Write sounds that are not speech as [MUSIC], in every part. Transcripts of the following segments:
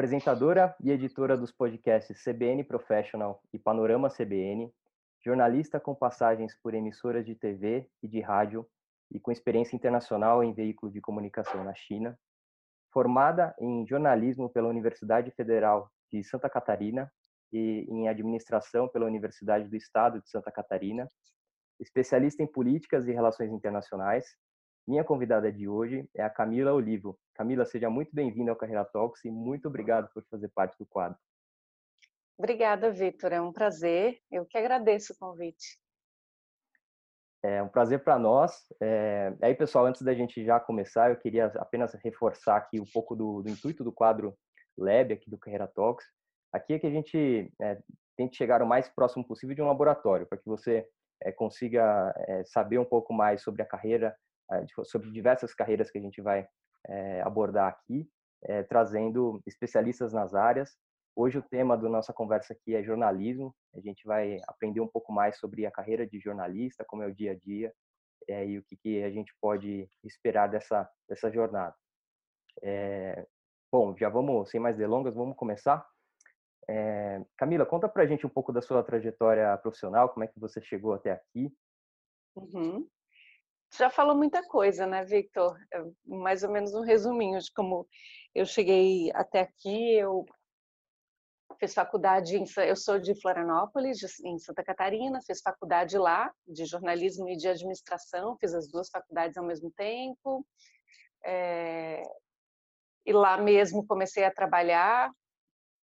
apresentadora e editora dos podcasts CBN Professional e Panorama CBN, jornalista com passagens por emissoras de TV e de rádio e com experiência internacional em veículo de comunicação na China, formada em jornalismo pela Universidade Federal de Santa Catarina e em administração pela Universidade do Estado de Santa Catarina, especialista em políticas e relações internacionais. Minha convidada de hoje é a Camila Olivo. Camila, seja muito bem-vinda ao Carreira Talks e muito obrigado por fazer parte do quadro. Obrigada, Victor. É um prazer. Eu que agradeço o convite. É um prazer para nós. É... Aí, pessoal, antes da gente já começar, eu queria apenas reforçar aqui um pouco do, do intuito do quadro Lab aqui do Carreira Talks. Aqui é que a gente é, tente chegar o mais próximo possível de um laboratório, para que você é, consiga é, saber um pouco mais sobre a carreira, sobre diversas carreiras que a gente vai é, abordar aqui, é, trazendo especialistas nas áreas. Hoje o tema da nossa conversa aqui é jornalismo. A gente vai aprender um pouco mais sobre a carreira de jornalista, como é o dia a dia e o que, a gente pode esperar dessa, dessa jornada. bom, já vamos, sem mais delongas, vamos começar. É, Camila, conta pra gente um pouco da sua trajetória profissional, como é que você chegou até aqui. Uhum. Já falou muita coisa, né, Victor? É mais ou menos um resuminho de como eu cheguei até aqui. Eu fiz faculdade, em, eu sou de Florianópolis, em Santa Catarina, fiz faculdade lá, de jornalismo e de administração, fiz as duas faculdades ao mesmo tempo. É, e lá mesmo comecei a trabalhar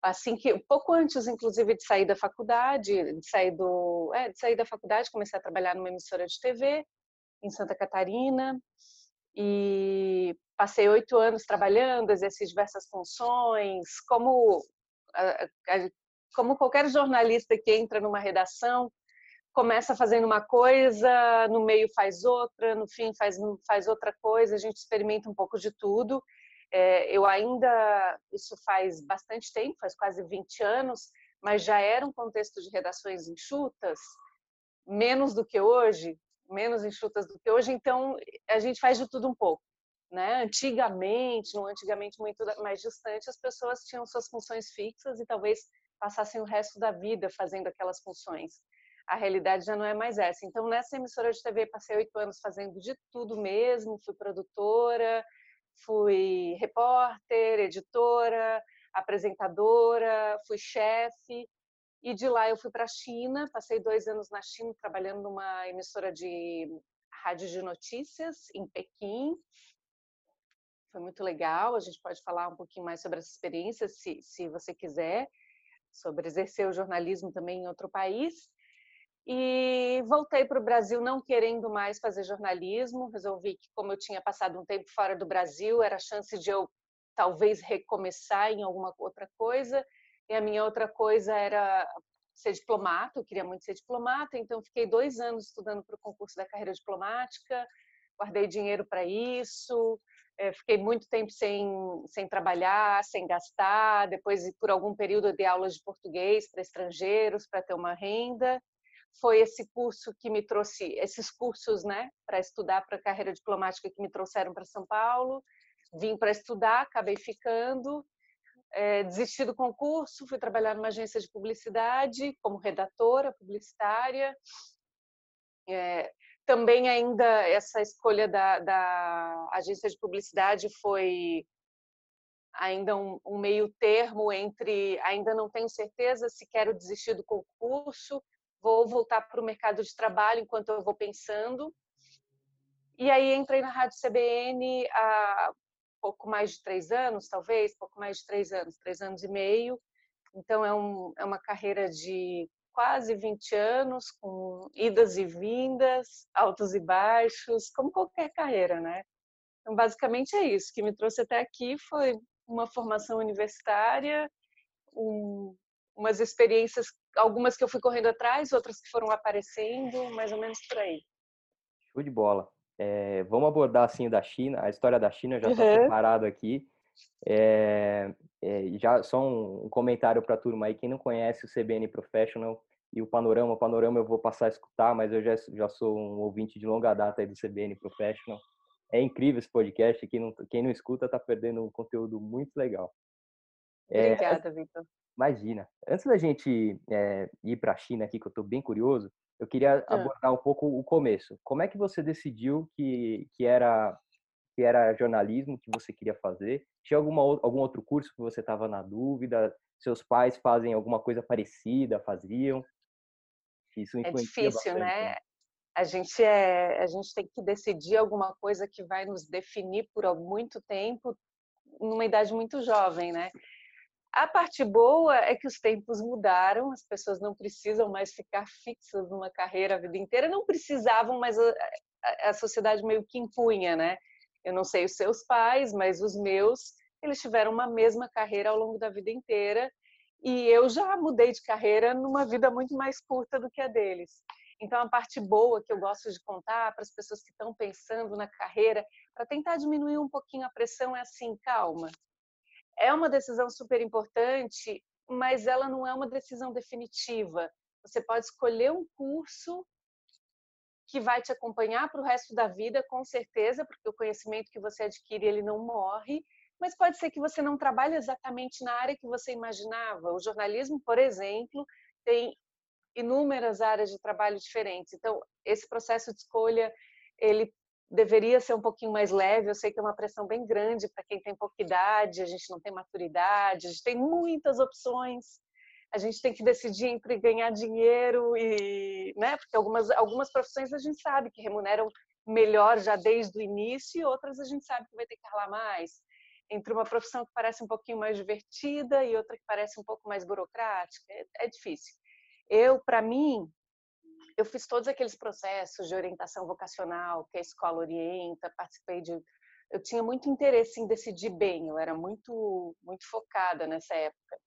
assim que pouco antes inclusive de sair da faculdade, de sair do, é, de sair da faculdade, comecei a trabalhar numa emissora de TV em Santa Catarina e passei oito anos trabalhando, exerci diversas funções, como como qualquer jornalista que entra numa redação, começa fazendo uma coisa, no meio faz outra, no fim faz faz outra coisa, a gente experimenta um pouco de tudo. É, eu ainda, isso faz bastante tempo, faz quase 20 anos, mas já era um contexto de redações enxutas, menos do que hoje, menos enxutas do que hoje, então a gente faz de tudo um pouco. Né? Antigamente, no antigamente muito mais distante, as pessoas tinham suas funções fixas e talvez passassem o resto da vida fazendo aquelas funções. A realidade já não é mais essa. Então, nessa emissora de TV, passei oito anos fazendo de tudo mesmo, fui produtora, fui repórter, editora, apresentadora, fui chefe. E de lá eu fui para a China, passei dois anos na China trabalhando numa emissora de rádio de notícias em Pequim. Foi muito legal, a gente pode falar um pouquinho mais sobre essa experiência, se, se você quiser, sobre exercer o jornalismo também em outro país. E voltei para o Brasil não querendo mais fazer jornalismo. Resolvi que, como eu tinha passado um tempo fora do Brasil, era a chance de eu talvez recomeçar em alguma outra coisa. E a minha outra coisa era ser diplomata. Eu queria muito ser diplomata, então fiquei dois anos estudando para o concurso da carreira diplomática. Guardei dinheiro para isso. É, fiquei muito tempo sem, sem trabalhar, sem gastar. Depois, por algum período, eu dei aulas de português para estrangeiros para ter uma renda foi esse curso que me trouxe, esses cursos, né, para estudar para a carreira diplomática que me trouxeram para São Paulo. Vim para estudar, acabei ficando, é, desisti do concurso, fui trabalhar numa agência de publicidade como redatora publicitária. É, também ainda essa escolha da, da, agência de publicidade foi ainda um, um meio termo entre ainda não tenho certeza se quero desistir do concurso vou voltar para o mercado de trabalho enquanto eu vou pensando. E aí entrei na Rádio CBN há pouco mais de três anos, talvez, pouco mais de três anos, três anos e meio. Então é, um, é uma carreira de quase 20 anos, com idas e vindas, altos e baixos, como qualquer carreira, né? Então, basicamente é isso. O que me trouxe até aqui foi uma formação universitária, um, umas experiências, algumas que eu fui correndo atrás, outras que foram aparecendo, mais ou menos por aí. Show de bola. É, vamos abordar assim da China, a história da China já está uhum. preparado aqui. É, é, já só um, um comentário para a turma aí, quem não conhece o CBN Professional e o Panorama, o Panorama eu vou passar a escutar, mas eu já, já sou um ouvinte de longa data aí do CBN Professional. É incrível esse podcast, quem não, quem não escuta está perdendo um conteúdo muito legal. Obrigada, é, Vitor. Imagina. Antes da gente é, ir para a China aqui, que eu estou bem curioso, eu queria ah. abordar um pouco o começo. Como é que você decidiu que, que era que era jornalismo que você queria fazer? Tinha alguma, algum outro curso que você estava na dúvida? Seus pais fazem alguma coisa parecida, faziam? Isso é difícil, bastante, né? né? A gente, é, a gente tem que decidir alguma coisa que vai nos definir por muito tempo, numa idade muito jovem, né? A parte boa é que os tempos mudaram, as pessoas não precisam mais ficar fixas numa carreira a vida inteira, não precisavam, mas a, a, a sociedade meio que impunha, né? Eu não sei os seus pais, mas os meus, eles tiveram uma mesma carreira ao longo da vida inteira e eu já mudei de carreira numa vida muito mais curta do que a deles. Então, a parte boa que eu gosto de contar para as pessoas que estão pensando na carreira, para tentar diminuir um pouquinho a pressão, é assim: calma. É uma decisão super importante, mas ela não é uma decisão definitiva. Você pode escolher um curso que vai te acompanhar para o resto da vida, com certeza, porque o conhecimento que você adquire ele não morre, mas pode ser que você não trabalhe exatamente na área que você imaginava. O jornalismo, por exemplo, tem inúmeras áreas de trabalho diferentes. Então, esse processo de escolha, ele deveria ser um pouquinho mais leve. Eu sei que é uma pressão bem grande para quem tem pouca idade, a gente não tem maturidade, a gente tem muitas opções a gente tem que decidir entre ganhar dinheiro e, né, porque algumas algumas profissões a gente sabe que remuneram melhor já desde o início e outras a gente sabe que vai ter que ralar mais. Entre uma profissão que parece um pouquinho mais divertida e outra que parece um pouco mais burocrática, é, é difícil. Eu, para mim, eu fiz todos aqueles processos de orientação vocacional que a escola orienta, participei de eu tinha muito interesse em decidir bem, eu era muito muito focada nessa época.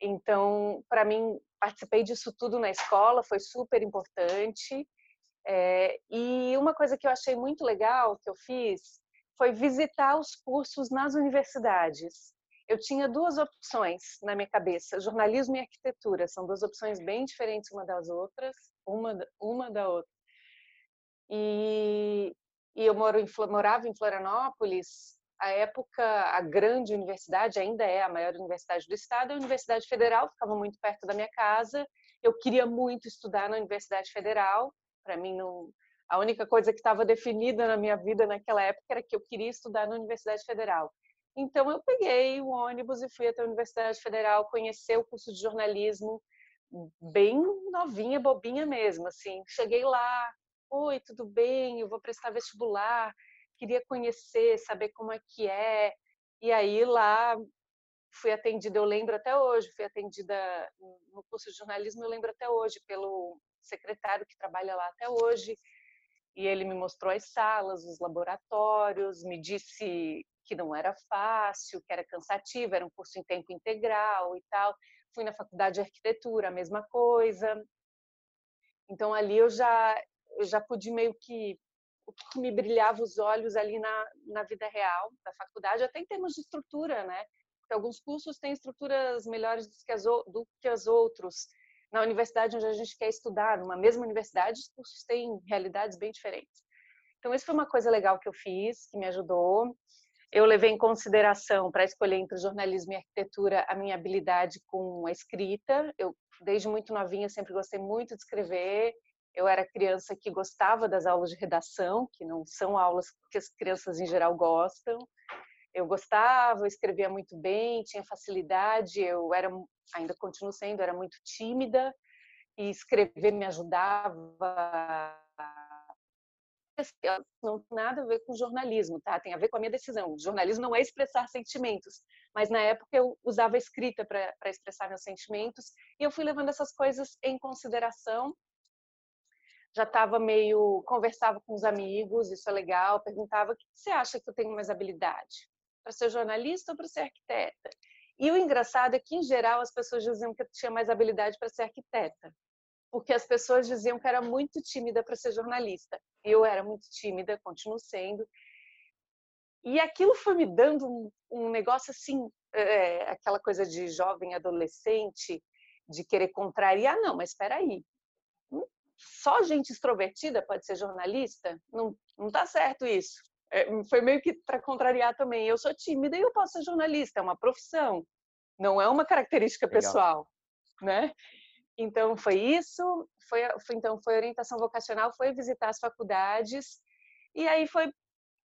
Então, para mim, participei disso tudo na escola, foi super importante. É, e uma coisa que eu achei muito legal que eu fiz foi visitar os cursos nas universidades. Eu tinha duas opções na minha cabeça, jornalismo e arquitetura. São duas opções bem diferentes uma das outras, uma, uma da outra. E, e eu moro em, morava em Florianópolis a época, a grande universidade, ainda é a maior universidade do estado, a Universidade Federal, ficava muito perto da minha casa. Eu queria muito estudar na Universidade Federal. Para mim, não, a única coisa que estava definida na minha vida naquela época era que eu queria estudar na Universidade Federal. Então, eu peguei o ônibus e fui até a Universidade Federal conhecer o curso de jornalismo, bem novinha, bobinha mesmo. Assim, cheguei lá, oi, tudo bem? Eu vou prestar vestibular queria conhecer, saber como é que é. E aí lá fui atendida, eu lembro até hoje, fui atendida no curso de jornalismo, eu lembro até hoje pelo secretário que trabalha lá até hoje. E ele me mostrou as salas, os laboratórios, me disse que não era fácil, que era cansativo, era um curso em tempo integral e tal. Fui na faculdade de arquitetura, a mesma coisa. Então ali eu já eu já pude meio que o que me brilhava os olhos ali na, na vida real da faculdade, até em termos de estrutura, né? Porque alguns cursos têm estruturas melhores do que, as, do que as outros. Na universidade onde a gente quer estudar, numa mesma universidade, os cursos têm realidades bem diferentes. Então, isso foi uma coisa legal que eu fiz, que me ajudou. Eu levei em consideração, para escolher entre jornalismo e arquitetura, a minha habilidade com a escrita. Eu, desde muito novinha, sempre gostei muito de escrever eu era criança que gostava das aulas de redação, que não são aulas que as crianças em geral gostam. Eu gostava, eu escrevia muito bem, tinha facilidade, eu era ainda continuo sendo, era muito tímida e escrever me ajudava não tem nada a ver com jornalismo, tá? Tem a ver com a minha decisão. O jornalismo não é expressar sentimentos, mas na época eu usava a escrita para expressar meus sentimentos e eu fui levando essas coisas em consideração já estava meio conversava com os amigos, isso é legal, perguntava o que você acha que eu tenho mais habilidade para ser jornalista ou para ser arquiteta. E o engraçado é que em geral as pessoas diziam que eu tinha mais habilidade para ser arquiteta, porque as pessoas diziam que era muito tímida para ser jornalista. Eu era muito tímida, continuo sendo. E aquilo foi me dando um, um negócio assim, é, aquela coisa de jovem adolescente, de querer contrariar. Não, mas espera aí, só gente extrovertida pode ser jornalista? Não, não tá certo isso. É, foi meio que para contrariar também. Eu sou tímida e eu posso ser jornalista, é uma profissão. não é uma característica Legal. pessoal, né? Então foi isso, foi, foi, então foi orientação vocacional, foi visitar as faculdades e aí foi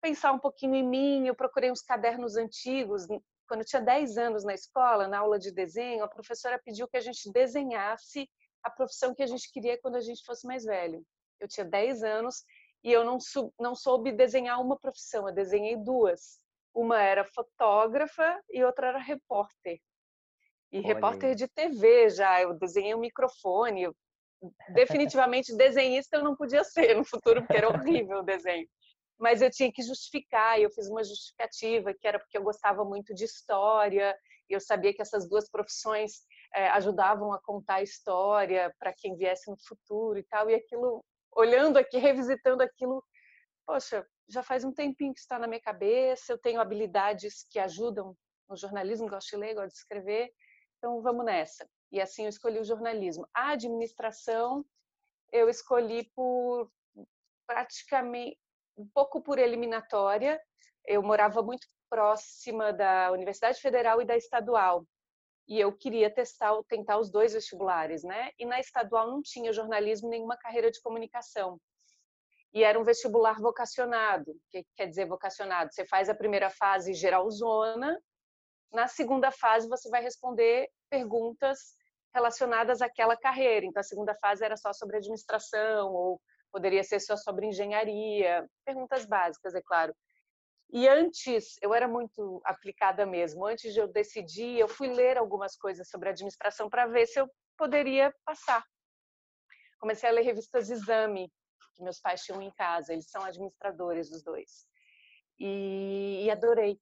pensar um pouquinho em mim. Eu procurei uns cadernos antigos. Quando eu tinha 10 anos na escola, na aula de desenho, a professora pediu que a gente desenhasse a profissão que a gente queria quando a gente fosse mais velho. Eu tinha 10 anos e eu não, não soube desenhar uma profissão, eu desenhei duas. Uma era fotógrafa e outra era repórter. E Olha repórter de TV já, eu desenhei um microfone. Eu, [LAUGHS] definitivamente desenhista eu não podia ser no futuro, porque era horrível o desenho. Mas eu tinha que justificar, e eu fiz uma justificativa, que era porque eu gostava muito de história, eu sabia que essas duas profissões é, ajudavam a contar a história para quem viesse no futuro e tal, e aquilo, olhando aqui, [LAUGHS] revisitando aquilo, poxa, já faz um tempinho que está na minha cabeça, eu tenho habilidades que ajudam no jornalismo, gosto de ler, gosto de escrever, então vamos nessa. E assim eu escolhi o jornalismo. A administração eu escolhi por praticamente um pouco por eliminatória. Eu morava muito próxima da Universidade Federal e da Estadual. E eu queria testar, tentar os dois vestibulares, né? E na estadual não tinha jornalismo nenhuma carreira de comunicação. E era um vestibular vocacionado. O que quer dizer vocacionado? Você faz a primeira fase geralzona, na segunda fase, você vai responder perguntas relacionadas àquela carreira. Então, a segunda fase era só sobre administração, ou poderia ser só sobre engenharia, perguntas básicas, é claro. E antes, eu era muito aplicada mesmo. Antes de eu decidir, eu fui ler algumas coisas sobre administração para ver se eu poderia passar. Comecei a ler revistas Exame, que meus pais tinham em casa. Eles são administradores dos dois. E, e adorei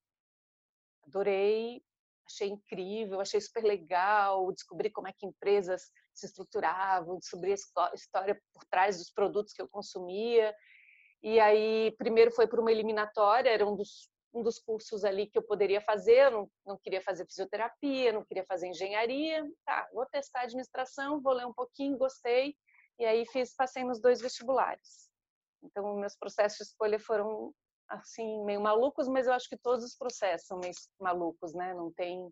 adorei, achei incrível, achei super legal, descobri como é que empresas se estruturavam, descobri a história por trás dos produtos que eu consumia. E aí, primeiro foi por uma eliminatória, era um dos, um dos cursos ali que eu poderia fazer, não, não queria fazer fisioterapia, não queria fazer engenharia. Tá, vou testar administração, vou ler um pouquinho, gostei. E aí fiz, passei nos dois vestibulares. Então, meus processos de escolha foram assim meio malucos, mas eu acho que todos os processos são meio malucos, né? Não tem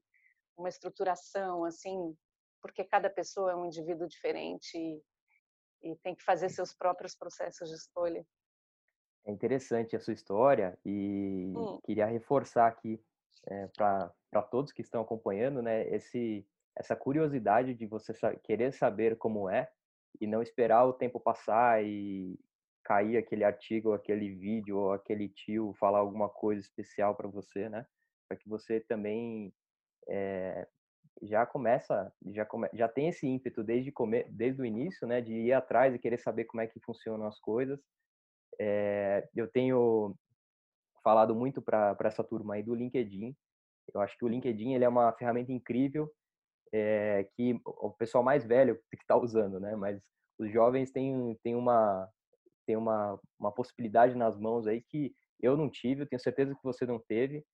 uma estruturação assim, porque cada pessoa é um indivíduo diferente e, e tem que fazer seus próprios processos de escolha. É interessante a sua história e hum. queria reforçar aqui é, para todos que estão acompanhando, né? Esse essa curiosidade de você querer saber como é e não esperar o tempo passar e, cair aquele artigo, aquele vídeo, ou aquele tio falar alguma coisa especial para você, né? Para que você também é, já começa, já, come, já tem esse ímpeto desde, come, desde o início, né? De ir atrás e querer saber como é que funcionam as coisas. É, eu tenho falado muito para essa turma aí do LinkedIn. Eu acho que o LinkedIn ele é uma ferramenta incrível é, que o pessoal mais velho [LAUGHS] que está usando, né? Mas os jovens têm, têm uma, tem uma, uma possibilidade nas mãos aí que eu não tive, eu tenho certeza que você não teve,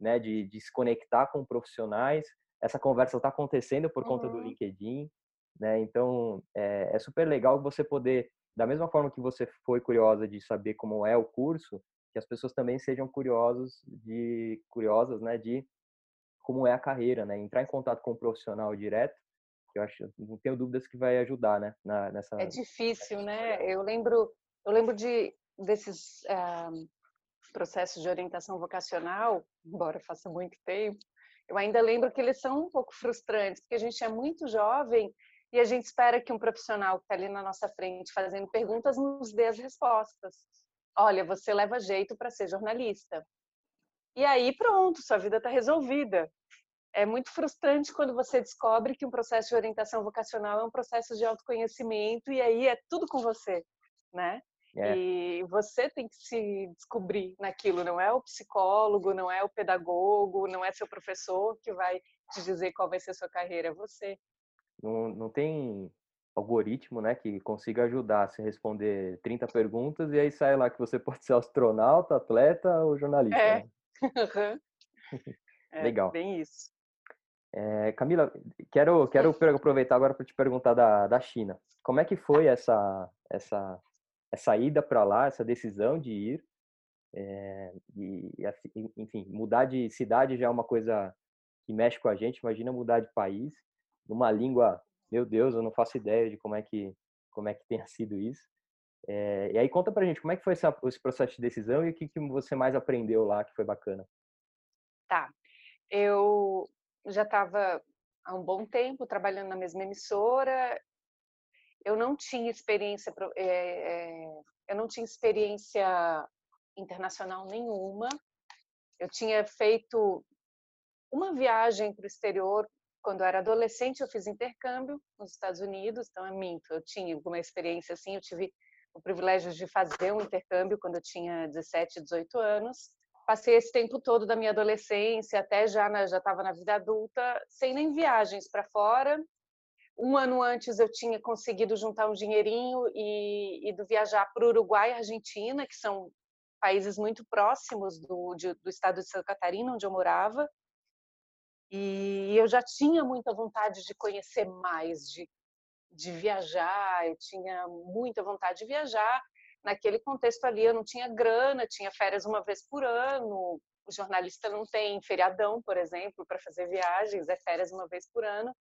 né, de, de se conectar com profissionais. Essa conversa está acontecendo por conta do uhum. LinkedIn, né? Então é, é, super legal você poder, da mesma forma que você foi curiosa de saber como é o curso, que as pessoas também sejam curiosos de curiosas, né, de como é a carreira, né? Entrar em contato com o profissional direto, que eu acho, não tenho dúvidas que vai ajudar, né, na, nessa. É difícil, né? Eu lembro eu lembro de desses uh, processos de orientação vocacional, [LAUGHS] embora faça muito tempo, eu ainda lembro que eles são um pouco frustrantes, porque a gente é muito jovem e a gente espera que um profissional que está ali na nossa frente fazendo perguntas nos dê as respostas. Olha, você leva jeito para ser jornalista. E aí pronto, sua vida está resolvida. É muito frustrante quando você descobre que um processo de orientação vocacional é um processo de autoconhecimento e aí é tudo com você, né? É. E você tem que se descobrir naquilo, não é o psicólogo, não é o pedagogo, não é seu professor que vai te dizer qual vai ser a sua carreira, é você. Não, não tem algoritmo, né, que consiga ajudar a se responder 30 perguntas e aí sai lá que você [LAUGHS] pode ser astronauta, atleta ou jornalista. É. Né? [LAUGHS] [LAUGHS] é Legal. Bem isso. É, Camila, quero, quero aproveitar agora para te perguntar da, da China. Como é que foi essa, essa essa ida para lá, essa decisão de ir, é, e, enfim, mudar de cidade já é uma coisa que mexe com a gente, imagina mudar de país, numa língua, meu Deus, eu não faço ideia de como é que, como é que tenha [LAUGHS] sido isso. É, e aí conta pra gente como é que foi essa, esse processo de decisão e o que, que você mais aprendeu lá que foi bacana. Tá, eu já estava há um bom tempo trabalhando na mesma emissora. Eu não tinha experiência, é, eu não tinha experiência internacional nenhuma. Eu tinha feito uma viagem para o exterior quando eu era adolescente. Eu fiz intercâmbio nos Estados Unidos, então é minto. Eu tinha uma experiência assim. Eu tive o privilégio de fazer um intercâmbio quando eu tinha 17, 18 anos passei esse tempo todo da minha adolescência até já na, já estava na vida adulta sem nem viagens para fora. Um ano antes eu tinha conseguido juntar um dinheirinho e, e do viajar para o Uruguai e Argentina, que são países muito próximos do, de, do estado de Santa Catarina, onde eu morava. E eu já tinha muita vontade de conhecer mais, de, de viajar, eu tinha muita vontade de viajar naquele contexto ali eu não tinha grana, tinha férias uma vez por ano, o jornalista não tem feriadão, por exemplo, para fazer viagens, é férias uma vez por ano.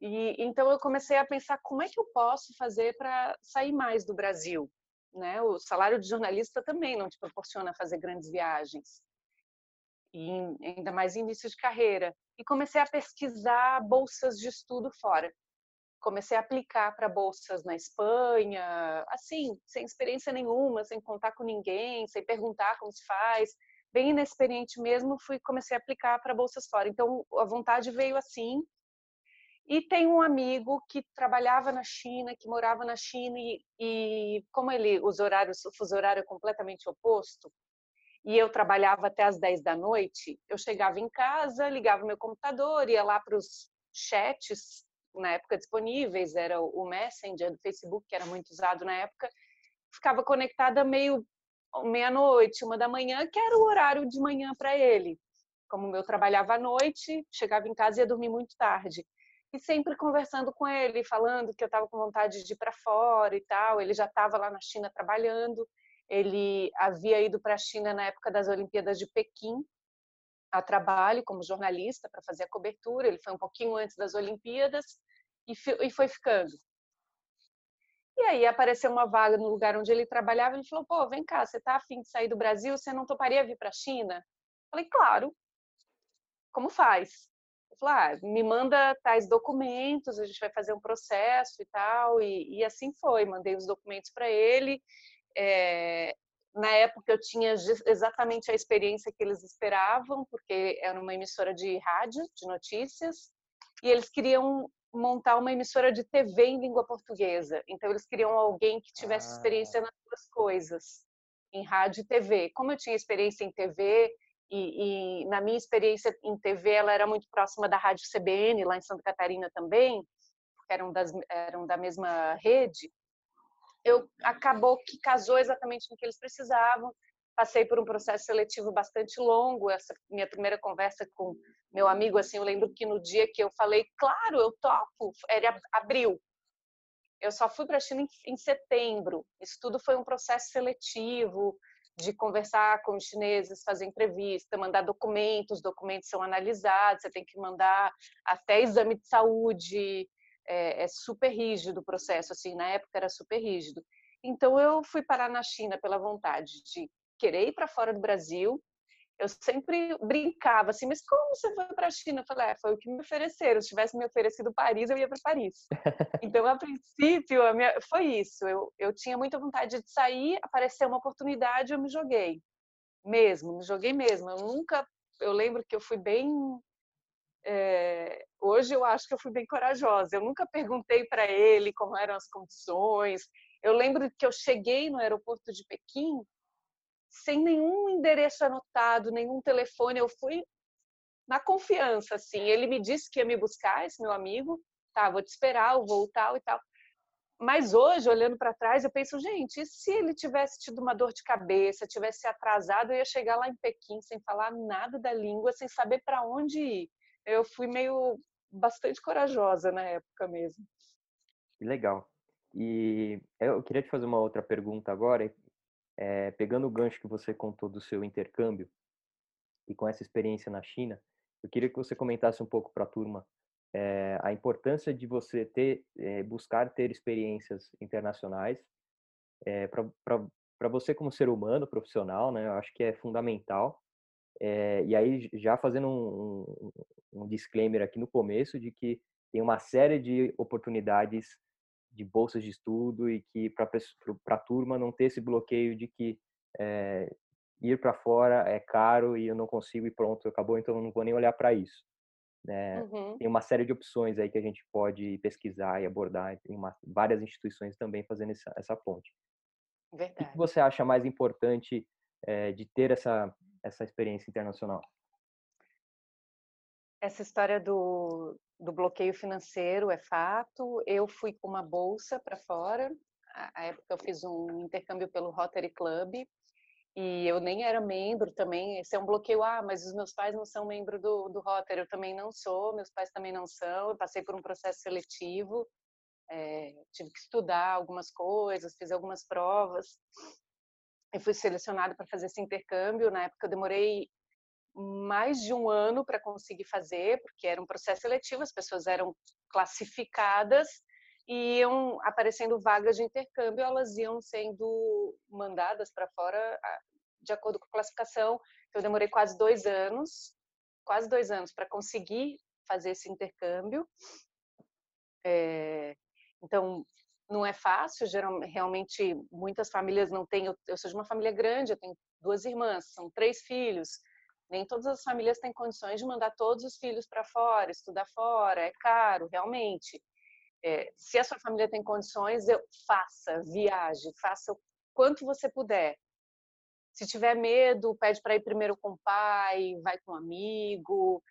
E então eu comecei a pensar como é que eu posso fazer para sair mais do Brasil, né? O salário de jornalista também não te proporciona fazer grandes viagens. E ainda mais início de carreira. E comecei a pesquisar bolsas de estudo fora comecei a aplicar para bolsas na Espanha, assim, sem experiência nenhuma, sem contar com ninguém, sem perguntar como se faz, bem inexperiente mesmo, fui comecei a aplicar para bolsas fora. Então a vontade veio assim. E tem um amigo que trabalhava na China, que morava na China e, e como ele os horários, o fuso horário é completamente oposto, e eu trabalhava até as 10 da noite, eu chegava em casa, ligava meu computador, ia lá para os chats na época disponíveis, era o Messenger do Facebook, que era muito usado na época, ficava conectada meio meia-noite, uma da manhã, que era o horário de manhã para ele. Como eu trabalhava à noite, chegava em casa e ia dormir muito tarde. E sempre conversando com ele, falando que eu estava com vontade de ir para fora e tal. Ele já estava lá na China trabalhando. Ele havia ido para a China na época das Olimpíadas de Pequim, a trabalho como jornalista para fazer a cobertura. Ele foi um pouquinho antes das Olimpíadas e, foi ficando. E aí apareceu uma vaga no lugar onde ele trabalhava. Ele falou: "Pô, vem cá, você tá afim de sair do Brasil? Você não toparia vir para a China?" Falei: "Claro. Como faz?" Falou: ah, "Me manda tais documentos, a gente vai fazer um processo e tal." E, e assim foi. Mandei os documentos para ele. É, na época eu tinha exatamente a experiência que eles esperavam, porque era uma emissora de rádio, de notícias, e eles queriam montar uma emissora de TV em língua portuguesa. Então eles queriam alguém que tivesse ah. experiência nas duas coisas, em rádio e TV. Como eu tinha experiência em TV e, e, na minha experiência em TV ela era muito próxima da rádio CBN lá em Santa Catarina também, porque eram das eram da mesma rede eu acabou que casou exatamente no que eles precisavam. Passei por um processo seletivo bastante longo. Essa minha primeira conversa com meu amigo, assim, eu lembro que no dia que eu falei, claro, eu topo, era abril. Eu só fui para a China em, em setembro. Isso tudo foi um processo seletivo de conversar com os chineses, fazer entrevista, mandar documentos, documentos são analisados, você tem que mandar até exame de saúde, é, é super rígido o processo, assim, na época era super rígido. Então eu fui parar na China pela vontade de querer ir para fora do Brasil. Eu sempre brincava assim, mas como você foi para a China? Eu falei, é, foi o que me ofereceram. Se tivesse me oferecido Paris, eu ia para Paris. Então, a princípio, a minha... foi isso. Eu, eu tinha muita vontade de sair, apareceu uma oportunidade, eu me joguei. Mesmo, me joguei mesmo. Eu nunca, eu lembro que eu fui bem é, hoje eu acho que eu fui bem corajosa. Eu nunca perguntei para ele como eram as condições. Eu lembro que eu cheguei no aeroporto de Pequim sem nenhum endereço anotado, nenhum telefone. Eu fui na confiança, assim. Ele me disse que ia me buscar, esse meu amigo. Tá, vou te esperar, eu vou tal e tal. Mas hoje, olhando para trás, eu penso, gente, e se ele tivesse tido uma dor de cabeça, tivesse atrasado, eu ia chegar lá em Pequim sem falar nada da língua, sem saber para onde ir eu fui meio bastante corajosa na época mesmo. Legal. E eu queria te fazer uma outra pergunta agora, é, pegando o gancho que você contou do seu intercâmbio. e com essa experiência na China, eu queria que você comentasse um pouco para a turma é, a importância de você ter, é, buscar ter experiências internacionais é, para você como ser humano, profissional, né? Eu acho que é fundamental. É, e aí, já fazendo um, um, um, disclaimer aqui no começo de que tem uma série de oportunidades de bolsas de estudo e que para a turma não ter esse bloqueio de que é, ir para fora é caro e eu não consigo e pronto, acabou, então eu não vou nem olhar para isso. Né? Uhum. Tem uma série de opções aí que a gente pode pesquisar e abordar, tem uma, várias instituições também fazendo essa, essa ponte. Verdade. O que você acha mais importante é, de ter essa, essa experiência internacional? Essa história do, do bloqueio financeiro é fato. Eu fui com uma bolsa para fora. A época eu fiz um intercâmbio pelo Rotary Club e eu nem era membro também. Esse é um bloqueio. Ah, mas os meus pais não são membro do, do Rotary. Eu também não sou. Meus pais também não são. Eu passei por um processo seletivo. É, tive que estudar algumas coisas, fiz algumas provas e fui selecionada para fazer esse intercâmbio. Na época eu demorei mais de um ano para conseguir fazer, porque era um processo seletivo, as pessoas eram classificadas e iam aparecendo vagas de intercâmbio, elas iam sendo mandadas para fora de acordo com a classificação. Então, eu demorei quase dois anos, quase dois anos para conseguir fazer esse intercâmbio. É, então, não é fácil, geralmente, realmente muitas famílias não têm. Eu, eu sou de uma família grande, eu tenho duas irmãs, são três filhos. Nem todas as famílias têm condições de mandar todos os filhos para fora, estudar fora, é caro, realmente. É, se a sua família tem condições, eu, faça, viaje, faça o quanto você puder. Se tiver medo, pede para ir primeiro com o pai, vai com um amigo,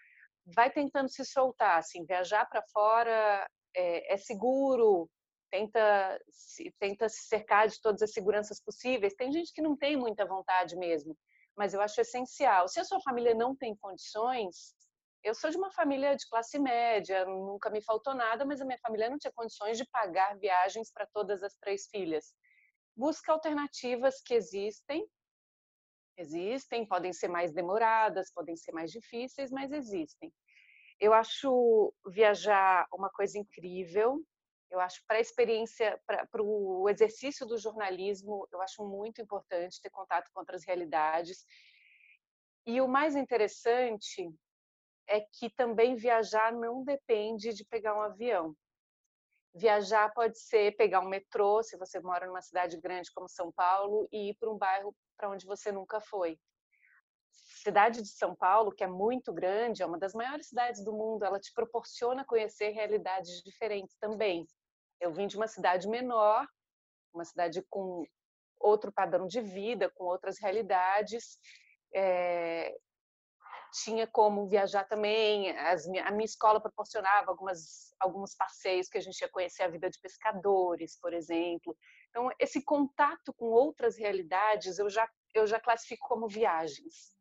vai tentando se soltar. Assim, viajar para fora é, é seguro, tenta se, tenta se cercar de todas as seguranças possíveis. Tem gente que não tem muita vontade mesmo, mas eu acho essencial. Se a sua família não tem condições, eu sou de uma família de classe média, nunca me faltou nada, mas a minha família não tinha condições de pagar viagens para todas as três filhas. Busca alternativas que existem. Existem, podem ser mais demoradas, podem ser mais difíceis, mas existem. Eu acho viajar uma coisa incrível. Eu acho para a experiência, para o exercício do jornalismo, eu acho muito importante ter contato com outras realidades. E o mais interessante é que também viajar não depende de pegar um avião. Viajar pode ser pegar um metrô, se você mora numa cidade grande como São Paulo, e ir para um bairro para onde você nunca foi. Cidade de São Paulo, que é muito grande, é uma das maiores cidades do mundo, ela te proporciona conhecer realidades diferentes também. Eu vim de uma cidade menor, uma cidade com outro padrão de vida, com outras realidades, é, tinha como viajar também. As, a minha escola proporcionava algumas, alguns passeios que a gente ia conhecer a vida de pescadores, por exemplo. Então, esse contato com outras realidades eu já, eu já classifico como viagens.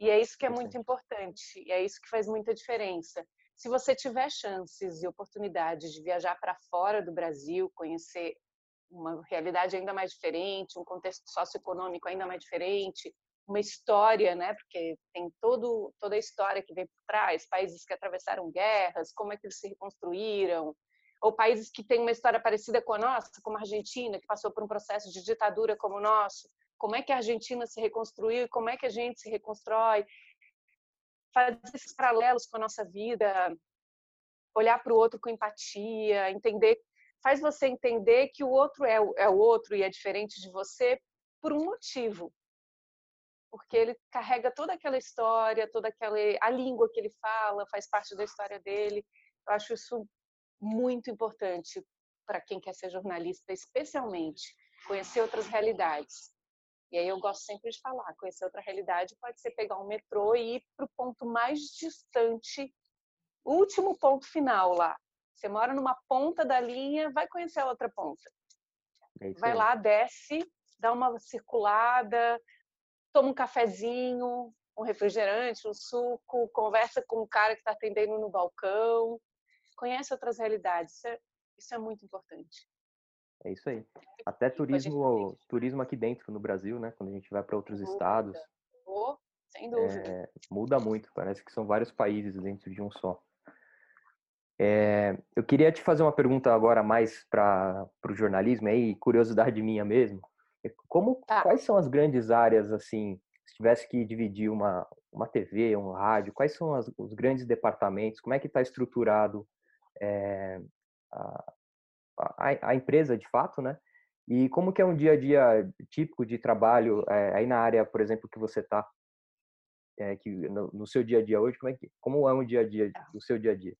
E é isso que é muito importante, e é isso que faz muita diferença. Se você tiver chances e oportunidades de viajar para fora do Brasil, conhecer uma realidade ainda mais diferente, um contexto socioeconômico ainda mais diferente, uma história, né? Porque tem todo, toda a história que vem por trás, países que atravessaram guerras, como é que eles se reconstruíram, ou países que têm uma história parecida com a nossa, como a Argentina, que passou por um processo de ditadura como o nosso, como é que a Argentina se reconstruiu e como é que a gente se reconstrói, fazer esses paralelos com a nossa vida, olhar para o outro com empatia, entender, faz você entender que o outro é, é o outro e é diferente de você por um motivo, porque ele carrega toda aquela história, toda aquela a língua que ele fala faz parte da história dele. Eu acho isso muito importante para quem quer ser jornalista, especialmente conhecer outras realidades. E aí eu gosto sempre de falar, conhecer outra realidade pode ser pegar um metrô e ir para o ponto mais distante, último ponto final lá. Você mora numa ponta da linha, vai conhecer a outra ponta. É vai lá, desce, dá uma circulada, toma um cafezinho, um refrigerante, um suco, conversa com o cara que está atendendo no balcão, conhece outras realidades. Isso é, isso é muito importante. É isso aí. Até turismo, turismo aqui dentro no Brasil, né? Quando a gente vai para outros estados. Oh, sem dúvida. É, muda muito, parece que são vários países dentro de um só. É, eu queria te fazer uma pergunta agora mais para o jornalismo, aí, curiosidade [LAUGHS] minha mesmo. É, como, tá. Quais são as grandes áreas, assim, se tivesse que dividir uma, uma TV, um rádio, quais são as, os grandes departamentos, como é que está estruturado é, a, a, a, empresa de fato, né? E como que é um dia a dia típico de trabalho é, aí na área, por exemplo, que você está, é, que no, no, seu dia a dia hoje, como é que como é um dia a dia tá. do seu dia a dia?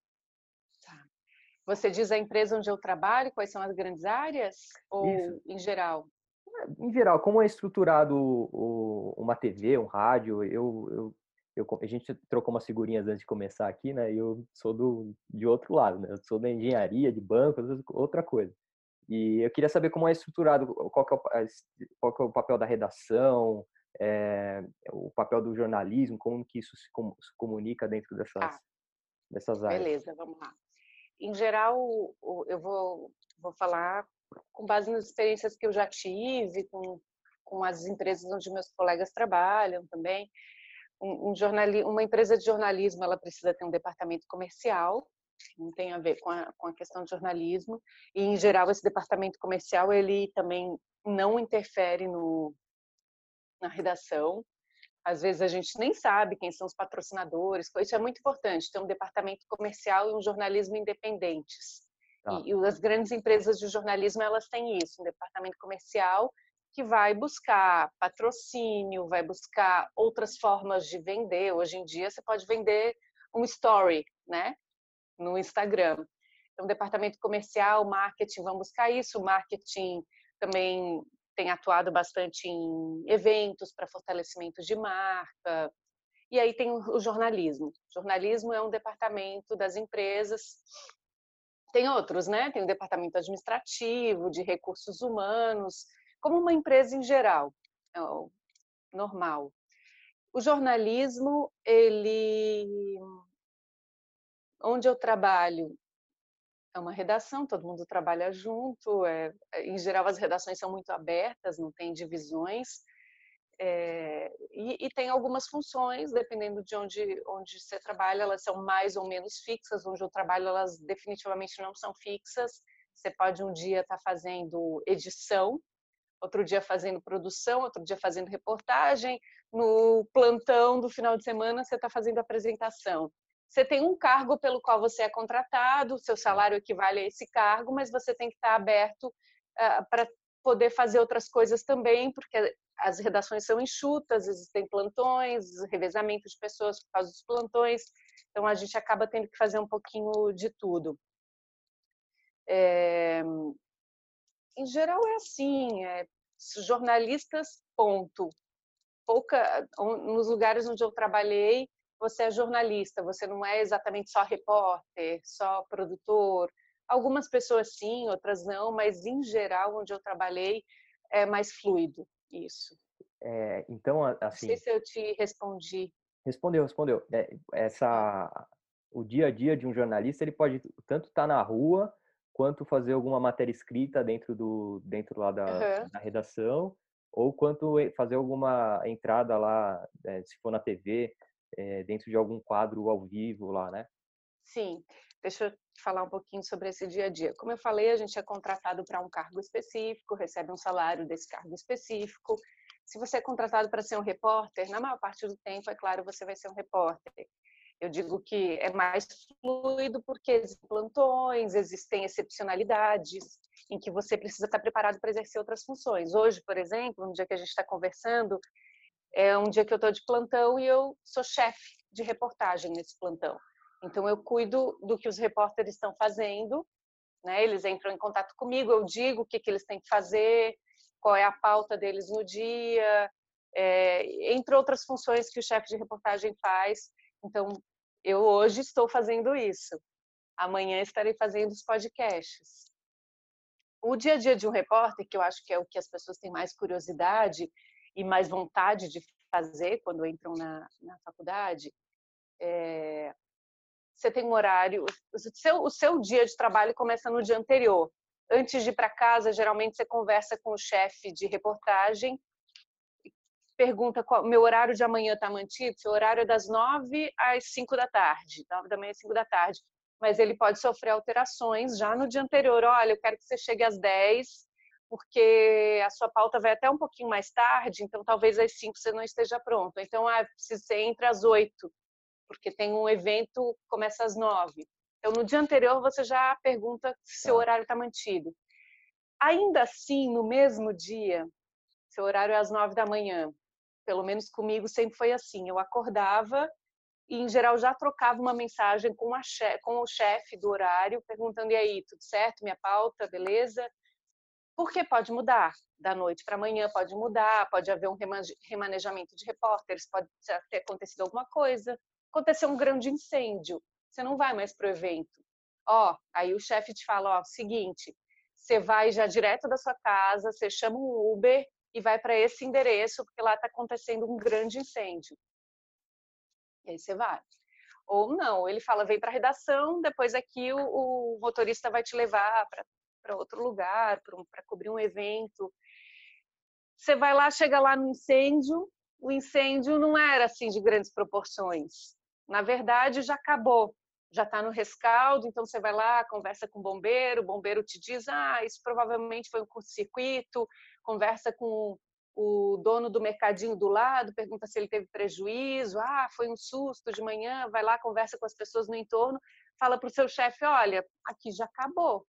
Você diz a empresa onde eu trabalho, quais são as grandes áreas? Ou Isso. em geral? É, em geral, como é estruturado o, uma TV, um rádio? Eu, eu, eu, a gente trocou umas figurinhas antes de começar aqui, né? Eu sou do, de outro lado, né? Eu sou da engenharia, de banco, outra coisa. E eu queria saber como é estruturado, qual que é o, qual que é o papel da redação, é, o papel do jornalismo, como que isso se, comunica dentro dessas, ah, dessas áreas. Beleza, vamos lá em geral, eu vou, vou falar com base nas experiências que eu já tive, com, com as empresas onde meus colegas trabalham também. Um, um jornali, uma empresa de jornalismo, ela precisa ter um departamento comercial, não tem a ver com a, com a questão de jornalismo, e em geral esse departamento comercial, ele também não interfere no, na redação, às vezes a gente nem sabe quem são os patrocinadores, isso é muito importante, ter um departamento comercial e um jornalismo independentes. Tá. E, e as grandes empresas de jornalismo, elas têm isso, um departamento comercial que vai buscar patrocínio, vai buscar outras formas de vender. Hoje em dia você pode vender um story, né, no Instagram. Então, departamento comercial, marketing vão buscar isso, marketing também tem atuado bastante em eventos para fortalecimento de marca. E aí tem o jornalismo. O jornalismo é um departamento das empresas. Tem outros, né? Tem o departamento administrativo, de recursos humanos, como uma empresa em geral, é normal. O jornalismo, ele onde eu trabalho é uma redação, todo mundo trabalha junto. É, é, em geral, as redações são muito abertas, não tem divisões. É, e, e, tem algumas funções, dependendo de onde, onde você trabalha, elas são mais ou menos fixas. Onde eu trabalho, elas definitivamente não são fixas. Você pode um dia estar tá fazendo edição, outro dia fazendo produção, outro dia fazendo reportagem. No plantão do final de semana, você está fazendo apresentação você tem um cargo pelo qual você é contratado, seu salário equivale a esse cargo, mas você tem que estar aberto uh, para poder fazer outras coisas também, porque as redações são enxutas, existem plantões, revezamento de pessoas por causa dos plantões, então a gente acaba tendo que fazer um pouquinho de tudo. É... Em geral é assim, é... jornalistas, ponto. Pouca, nos lugares onde eu trabalhei, você é jornalista, você não é exatamente só repórter, só produtor. Algumas pessoas sim, outras não, mas em geral, onde eu trabalhei, é mais fluido isso. É, então, assim. Não sei assim se eu te respondi. Respondeu, respondeu. É, essa, o dia a dia de um jornalista, ele pode tanto estar tá na rua quanto fazer alguma matéria escrita dentro do dentro lá da, uhum. da redação ou quanto fazer alguma entrada lá, é, se for na TV, é, dentro de algum quadro ao vivo lá, né? Sim. Deixa eu falar um pouquinho sobre esse dia a dia. Como eu falei, a gente é contratado para um cargo específico, recebe um salário desse cargo específico. Se você é contratado para ser um repórter, na maior parte do tempo, é claro, você vai ser um repórter. Eu digo que é mais fluido porque existem plantões, existem excepcionalidades em que você precisa estar preparado para exercer outras funções. Hoje, por exemplo, no dia que a gente está conversando, é um dia que eu estou de plantão e eu sou chefe de reportagem nesse plantão. Então eu cuido do que os repórteres estão fazendo, né? Eles entram em contato comigo, eu digo o que, que eles têm que fazer, qual é a pauta deles no dia, é, entre outras funções que o chefe de reportagem faz. Então eu hoje estou fazendo isso. Amanhã estarei fazendo os podcasts. O dia a dia de um repórter, que eu acho que é o que as pessoas têm mais curiosidade, e mais vontade de fazer quando entram na, na faculdade, é, você tem um horário, o seu, o seu dia de trabalho começa no dia anterior. Antes de ir para casa, geralmente você conversa com o chefe de reportagem pergunta qual meu horário de amanhã está mantido, seu horário é das nove às cinco da tarde, nove da manhã às cinco da tarde. Mas ele pode sofrer alterações já no dia anterior. Olha, eu quero que você chegue às dez, porque a sua pauta vai até um pouquinho mais tarde, então talvez às cinco você não esteja pronto. Então, ah, precisa ser entre as oito, porque tem um evento que começa às nove. Então, no dia anterior, você já pergunta se seu tá. horário está mantido. Ainda assim, no mesmo dia, seu horário é às nove da manhã. Pelo menos comigo sempre foi assim. Eu acordava e, em geral, já trocava uma mensagem com, com o chefe do horário, perguntando: e aí, tudo certo? Minha pauta, beleza? Porque pode mudar da noite para amanhã, pode mudar, pode haver um remanejamento de repórteres, pode ter acontecido alguma coisa. Aconteceu um grande incêndio, você não vai mais para o evento. Ó, aí o chefe te fala: ó, seguinte, você vai já direto da sua casa, você chama um Uber e vai para esse endereço, porque lá está acontecendo um grande incêndio. E aí você vai. Ou não, ele fala, vem para a redação, depois aqui o, o, motorista vai te levar para outro lugar, para cobrir um evento. Você vai lá, chega lá no incêndio, o incêndio não era assim de grandes proporções. Na verdade, já acabou, já está no rescaldo, então você vai lá, conversa com o bombeiro, o bombeiro te diz, ah, isso provavelmente foi um curto-circuito, conversa com o dono do mercadinho do lado, pergunta se ele teve prejuízo, ah, foi um susto de manhã, vai lá, conversa com as pessoas no entorno, fala para o seu chefe, olha, aqui já acabou.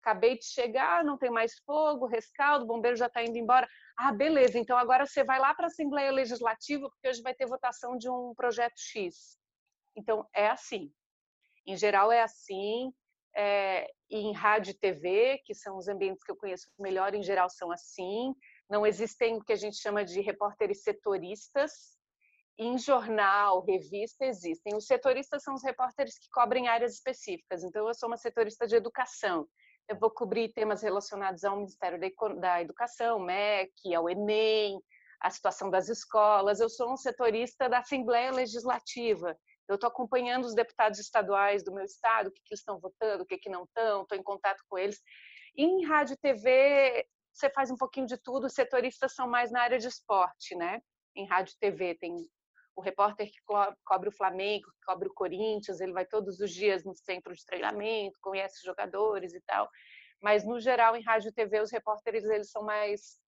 Acabei de chegar, não tem mais fogo, rescaldo, o bombeiro já está indo embora. Ah, beleza, então agora você vai lá para a Assembleia Legislativa, porque hoje vai ter votação de um projeto X. Então, é assim. Em geral, é assim é, em rádio e TV, que são os ambientes que eu conheço melhor, em geral são assim. Não existem o que a gente chama de repórteres setoristas. Em jornal, revista, existem. Os setoristas são os repórteres que cobrem áreas específicas. Então, eu sou uma setorista de educação. Eu vou cobrir temas relacionados ao Ministério da Educação, MEC, ao Enem, a situação das escolas. Eu sou um setorista da Assembleia Legislativa. Eu estou acompanhando os deputados estaduais do meu estado, o que, que estão votando, o que, que não estão, estou em contato com eles. E em rádio e TV, você faz um pouquinho de tudo, os setoristas são mais na área de esporte, né? Em rádio e TV tem o repórter que co cobre o Flamengo, que cobre o Corinthians, ele vai todos os dias no centro de treinamento, conhece jogadores e tal. Mas, no geral, em rádio e TV, os repórteres eles são mais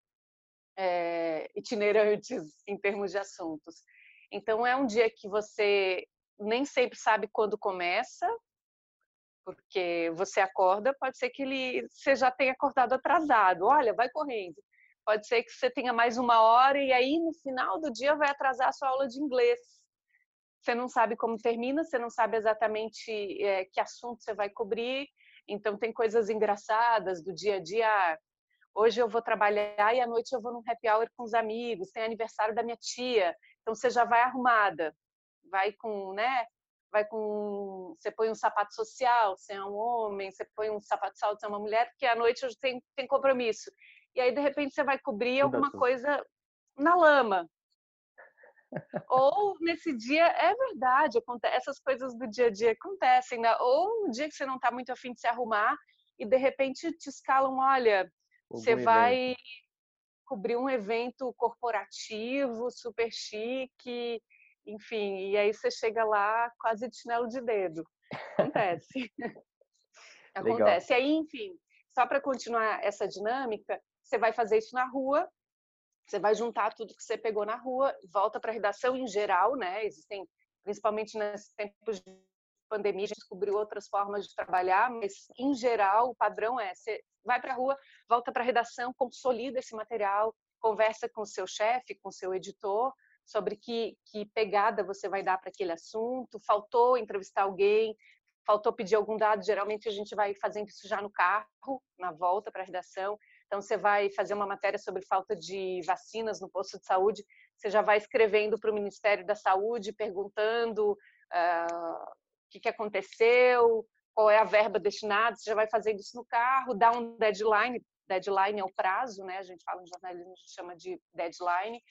é, itinerantes em termos de assuntos. Então, é um dia que você nem sempre sabe quando começa, porque você acorda, pode ser que ele você já tenha acordado atrasado. Olha, vai correndo. Pode ser que você tenha mais uma hora e aí no final do dia vai atrasar a sua aula de inglês. Você não sabe como termina, você não sabe exatamente é, que assunto você vai cobrir. Então tem coisas engraçadas do dia a dia. Hoje eu vou trabalhar e à noite eu vou num happy hour com os amigos. Tem aniversário da minha tia, então você já vai arrumada vai com, né? Vai com, você põe um sapato social, você é um homem, você põe um sapato social, você é uma mulher, porque à noite eu tenho, tenho compromisso. E aí de repente você vai cobrir alguma coisa na lama. Ou nesse dia, é verdade, essas coisas do dia a dia acontecem, né? Ou um dia que você não está muito afim de se arrumar e de repente te escalam, olha, você vai cobrir um evento corporativo super chique enfim, e aí você chega lá quase de chinelo de dedo. Acontece. [LAUGHS] [LAUGHS] Acontece. E aí, enfim, só para continuar essa dinâmica, você vai fazer isso na rua, você vai juntar tudo que você pegou na rua, volta para a redação em geral, né? Existem, principalmente nesses tempos de pandemia, a gente descobriu outras formas de trabalhar, mas em geral o padrão é você vai para a rua, volta para a redação, consolida esse material, conversa com o seu chefe, com o seu editor, sobre que, que pegada você vai dar para aquele assunto, faltou entrevistar alguém, faltou pedir algum dado, geralmente a gente vai fazendo isso já no carro, na volta para a redação. Então, você vai fazer uma matéria sobre falta de vacinas no posto de saúde, você já vai escrevendo para o Ministério da Saúde, perguntando uh, o que, que aconteceu, qual é a verba destinada, você já vai fazendo isso no carro, dá um deadline, deadline é o prazo, né? A gente fala em jornalismo, a gente chama de deadline,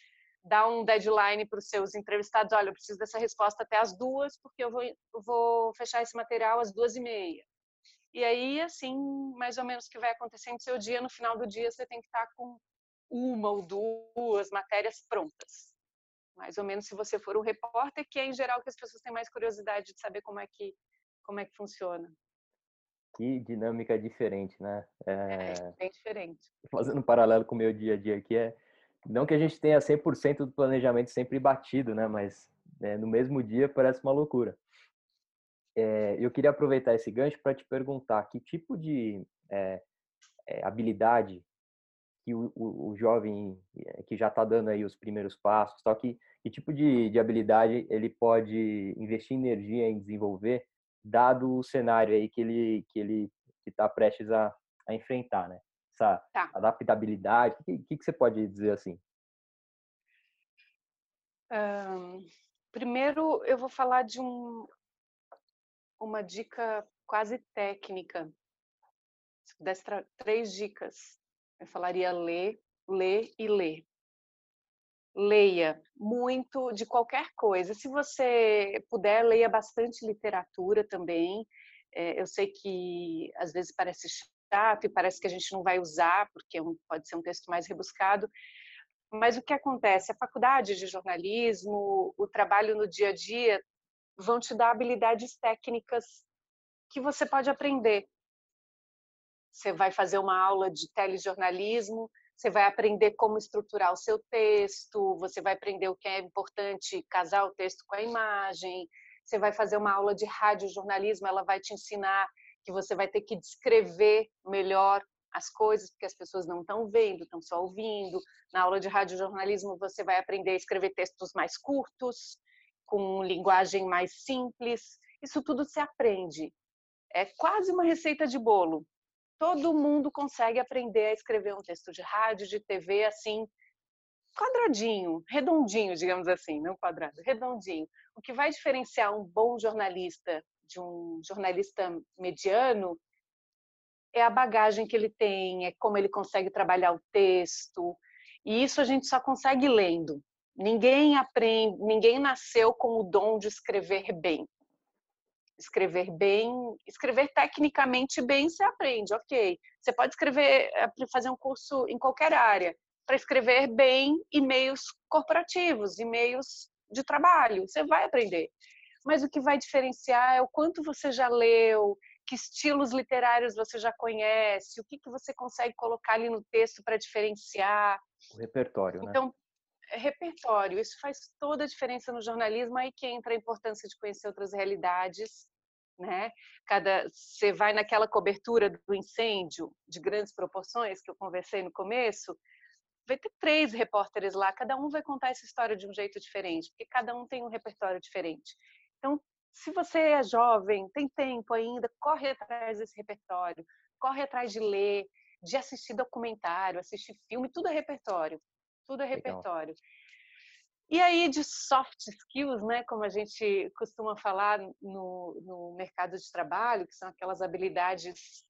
dá um deadline para os seus entrevistados, olha, eu preciso dessa resposta até as duas, porque eu vou, eu vou fechar esse material às duas e meia. E aí, assim, mais ou menos o que vai acontecer no seu dia, no final do dia você tem que estar com uma ou duas matérias prontas. Mais ou menos se você for um repórter, que é em geral que as pessoas têm mais curiosidade de saber como é que como é que funciona. Que dinâmica diferente, né? É, é bem diferente. Fazendo um paralelo com o meu dia a dia aqui, é não que a gente tenha 100% do planejamento sempre batido, né? Mas é, no mesmo dia parece uma loucura. É, eu queria aproveitar esse gancho para te perguntar que tipo de é, habilidade que o, o, o, jovem que já está dando aí os primeiros passos, só que que tipo de, de habilidade ele pode investir energia em desenvolver dado o cenário aí que ele que ele está prestes a, a enfrentar, né? Essa tá. adaptabilidade, o que, que, que, você pode dizer assim? Um, primeiro, eu vou falar de um, uma dica quase técnica. Se pudesse três dicas, eu falaria ler, ler e ler leia muito de qualquer coisa. Se você puder, leia bastante literatura também. É, eu sei que às vezes parece e parece que a gente não vai usar, porque é pode ser um texto mais rebuscado. Mas o que acontece? A faculdade de jornalismo, o trabalho no dia a dia, vão te dar habilidades técnicas que você pode aprender. Você vai fazer uma aula de telejornalismo, você vai aprender como estruturar o seu texto, você vai aprender o que é importante casar o texto com a imagem, você vai fazer uma aula de rádio jornalismo, ela vai te ensinar que você vai ter que descrever melhor as coisas, porque as pessoas não estão vendo, estão só ouvindo. Na aula de rádio jornalismo, você vai aprender a escrever textos mais curtos, com linguagem mais simples. Isso tudo se aprende. É quase uma receita de bolo todo mundo consegue aprender a escrever um texto de rádio, de TV, assim, quadradinho, redondinho, digamos assim, não quadrado, redondinho. O que vai diferenciar um bom jornalista de um jornalista mediano é a bagagem que ele tem, é como ele consegue trabalhar o texto. E isso a gente só consegue lendo. Ninguém aprende, ninguém nasceu com o dom de escrever bem escrever bem, escrever tecnicamente bem você aprende, ok. Você pode escrever, eh, fazer um curso em qualquer área para escrever bem e-mails corporativos, e-mails de trabalho, você vai aprender. Mas o que vai diferenciar é o quanto você já leu, que estilos literários você já conhece, o que, que você consegue colocar ali no texto para diferenciar. O repertório, né? Então, é repertório. Isso faz toda a diferença no jornalismo. Aí que entra a importância de conhecer outras realidades, né? Cada você vai naquela cobertura do incêndio de grandes proporções que eu conversei no começo, vai ter três repórteres lá, cada um vai contar essa história de um jeito diferente, porque cada um tem um repertório diferente. Então, se você é jovem, tem tempo ainda, corre atrás desse repertório, corre atrás de ler, de assistir documentário, assistir filme, tudo é repertório tudo é repertório. Legal. E aí de soft skills, né, como a gente costuma falar no, no mercado de trabalho, que são aquelas habilidades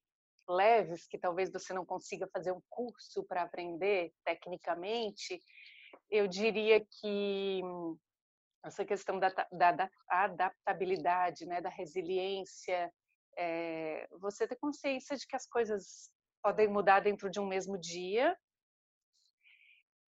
leves que talvez você não consiga fazer um curso para aprender tecnicamente, eu diria que essa questão da, da, da adaptabilidade, né, da resiliência, é, você ter consciência de que as coisas podem mudar dentro de um mesmo dia,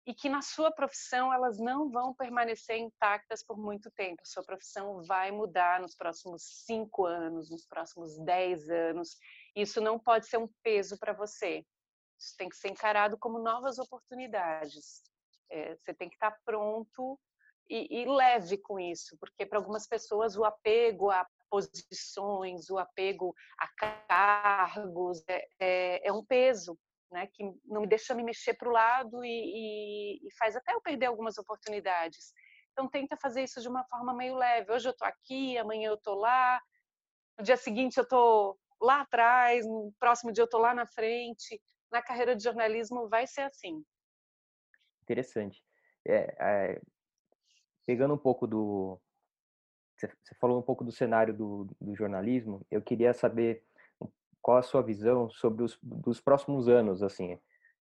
e que na sua profissão elas não vão permanecer intactas por muito tempo. Sua profissão vai mudar nos próximos cinco anos, nos próximos dez anos. Isso não pode ser um peso para você. Isso tem que ser encarado como novas oportunidades. É, você tem que estar pronto e, e leve com isso, porque para algumas pessoas o apego a posições, o apego a cargos é, é, é um peso né, que não me deixa me mexer para o lado e, e, e, faz até eu perder algumas oportunidades. Então tenta fazer isso de uma forma meio leve. Hoje eu estou aqui, amanhã eu estou lá, no dia seguinte eu estou lá atrás, no próximo dia eu estou lá na frente. Na carreira de jornalismo vai ser assim. Interessante. É, é, pegando um pouco do você falou um pouco do cenário do, do jornalismo. Eu queria saber qual a sua visão sobre os dos próximos anos, assim?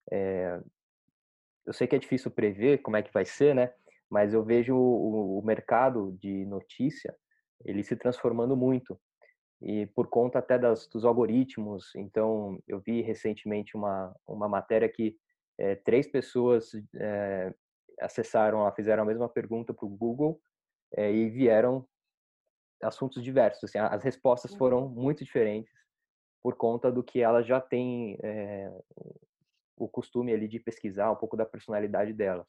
É, eu sei que é difícil prever como é que vai ser, né? Mas eu vejo o, o mercado de notícia ele se transformando muito e por conta até das, dos algoritmos. Então, eu vi recentemente uma, uma matéria que é, três pessoas é, acessaram, fizeram a mesma pergunta para o Google é, e vieram assuntos diversos. Assim, as respostas uhum. foram muito diferentes por conta do que elas já têm é, o costume ali de pesquisar um pouco da personalidade delas.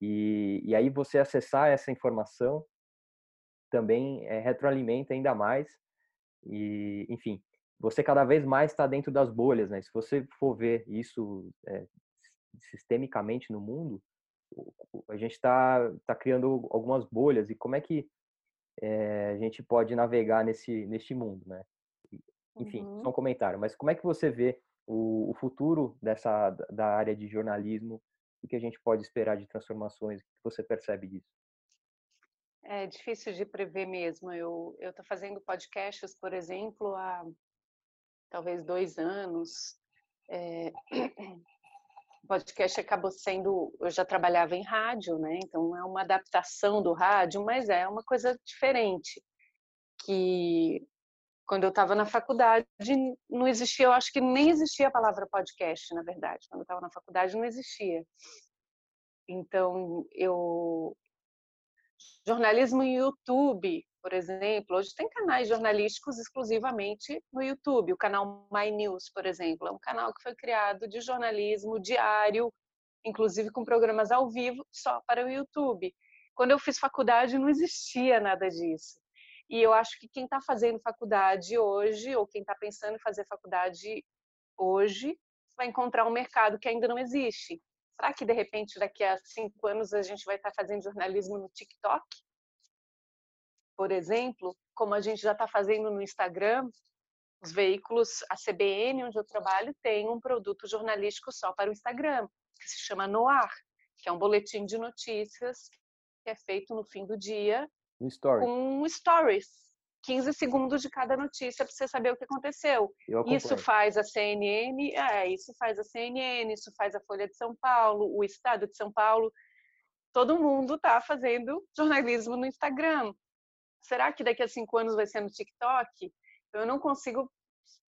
E, e aí você acessar essa informação também é, retroalimenta ainda mais e, enfim, você cada vez mais está dentro das bolhas, né? Se você for ver isso é, sistemicamente no mundo, a gente está tá criando algumas bolhas e como é que é, a gente pode navegar nesse neste mundo, né? Enfim, uhum. só um comentário. Mas como é que você vê o, o futuro dessa da área de jornalismo e que a gente pode esperar de transformações? O que você percebe disso? É difícil de prever mesmo. Eu eu estou fazendo podcasts, por exemplo, há talvez dois anos. É... [CLEARS THROAT] O podcast acabou sendo, eu já trabalhava em rádio, né? Então é uma adaptação do rádio, mas é uma coisa diferente. Que quando eu estava na faculdade não existia, eu acho que nem existia a palavra podcast, na verdade. Quando eu estava na faculdade não existia. Então eu jornalismo em YouTube, por exemplo, hoje tem canais jornalísticos exclusivamente no YouTube. O canal My News, por exemplo, é um canal que foi criado de jornalismo diário, inclusive com programas ao vivo, só para o YouTube. Quando eu fiz faculdade, não existia nada disso. E eu acho que quem está fazendo faculdade hoje, ou quem está pensando em fazer faculdade hoje, vai encontrar um mercado que ainda não existe. Será que, de repente, daqui a cinco anos, a gente vai estar tá fazendo jornalismo no TikTok? Por exemplo, como a gente já está fazendo no Instagram, os veículos, a CBN, onde eu trabalho, tem um produto jornalístico só para o Instagram, que se chama Noir, que é um boletim de notícias que é feito no fim do dia story. com stories. 15 segundos de cada notícia para você saber o que aconteceu. Isso faz a CNN, é, isso faz a CNN, isso faz a Folha de São Paulo, o Estado de São Paulo. Todo mundo está fazendo jornalismo no Instagram será que daqui a cinco anos vai ser no TikTok? Eu não consigo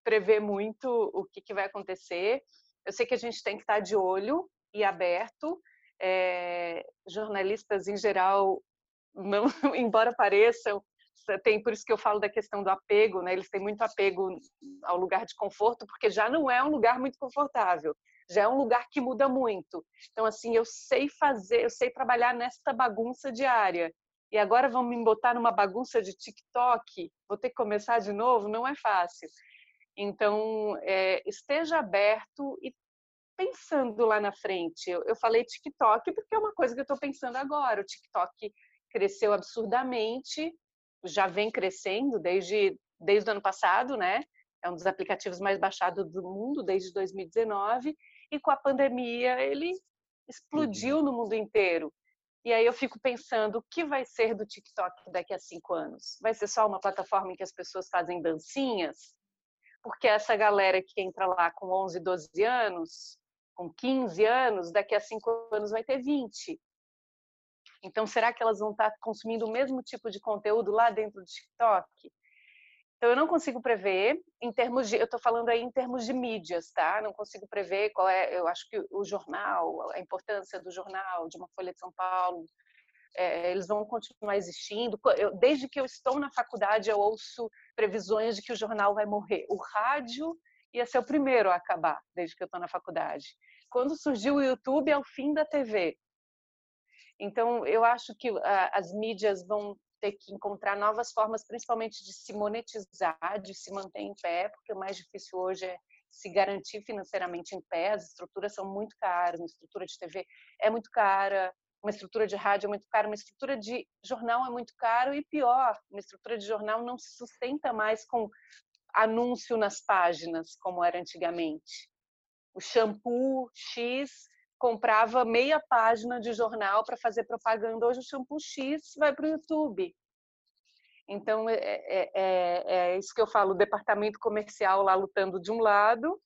prever muito o que, que vai acontecer. Eu sei que a gente tem que estar de olho e aberto. É, jornalistas em geral, não, [LAUGHS] embora pareçam, tem por isso que eu falo da questão do apego, né? Eles têm muito apego ao lugar de conforto, porque já não é um lugar muito confortável, já é um lugar que muda muito. Então assim, eu sei fazer, eu sei trabalhar nesta bagunça diária e agora vão me botar numa bagunça de TikTok, vou ter que começar de novo, não é fácil. Então, é, esteja aberto e pensando lá na frente. Eu, eu falei TikTok porque é uma coisa que eu estou pensando agora. O TikTok cresceu absurdamente, já vem crescendo desde, desde o ano passado, né? É um dos aplicativos mais baixados do mundo desde 2019 e com a pandemia ele explodiu no mundo inteiro. E aí eu fico pensando o que vai ser do TikTok daqui a cinco anos? Vai ser só uma plataforma em que as pessoas fazem dancinhas? Porque essa galera que entra lá com 11, 12 anos, com 15 anos, daqui a cinco anos vai ter 20. Então, será que elas vão estar consumindo o mesmo tipo de conteúdo lá dentro do TikTok? Então, eu não consigo prever, em termos de, eu estou falando aí em termos de mídias, tá? Não consigo prever qual é, eu acho que o jornal, a importância do jornal, de uma Folha de São Paulo, é, eles vão continuar existindo. Eu, desde que eu estou na faculdade, eu ouço previsões de que o jornal vai morrer. O rádio ia ser o primeiro a acabar, desde que eu estou na faculdade. Quando surgiu o YouTube, é o fim da TV. Então, eu acho que uh, as mídias vão ter que encontrar novas formas, principalmente de se monetizar, de se manter em pé, porque o mais difícil hoje é se garantir financeiramente em pé. As estruturas são muito caras, uma estrutura de TV é muito cara, uma estrutura de rádio é muito cara, uma estrutura de jornal é muito caro e pior, uma estrutura de jornal não se sustenta mais com anúncio nas páginas como era antigamente. O shampoo X comprava meia página de jornal para fazer propaganda. Hoje o shampoo X vai para o YouTube. Então, é, é, é, é, isso que eu falo, o departamento comercial lá lutando de um lado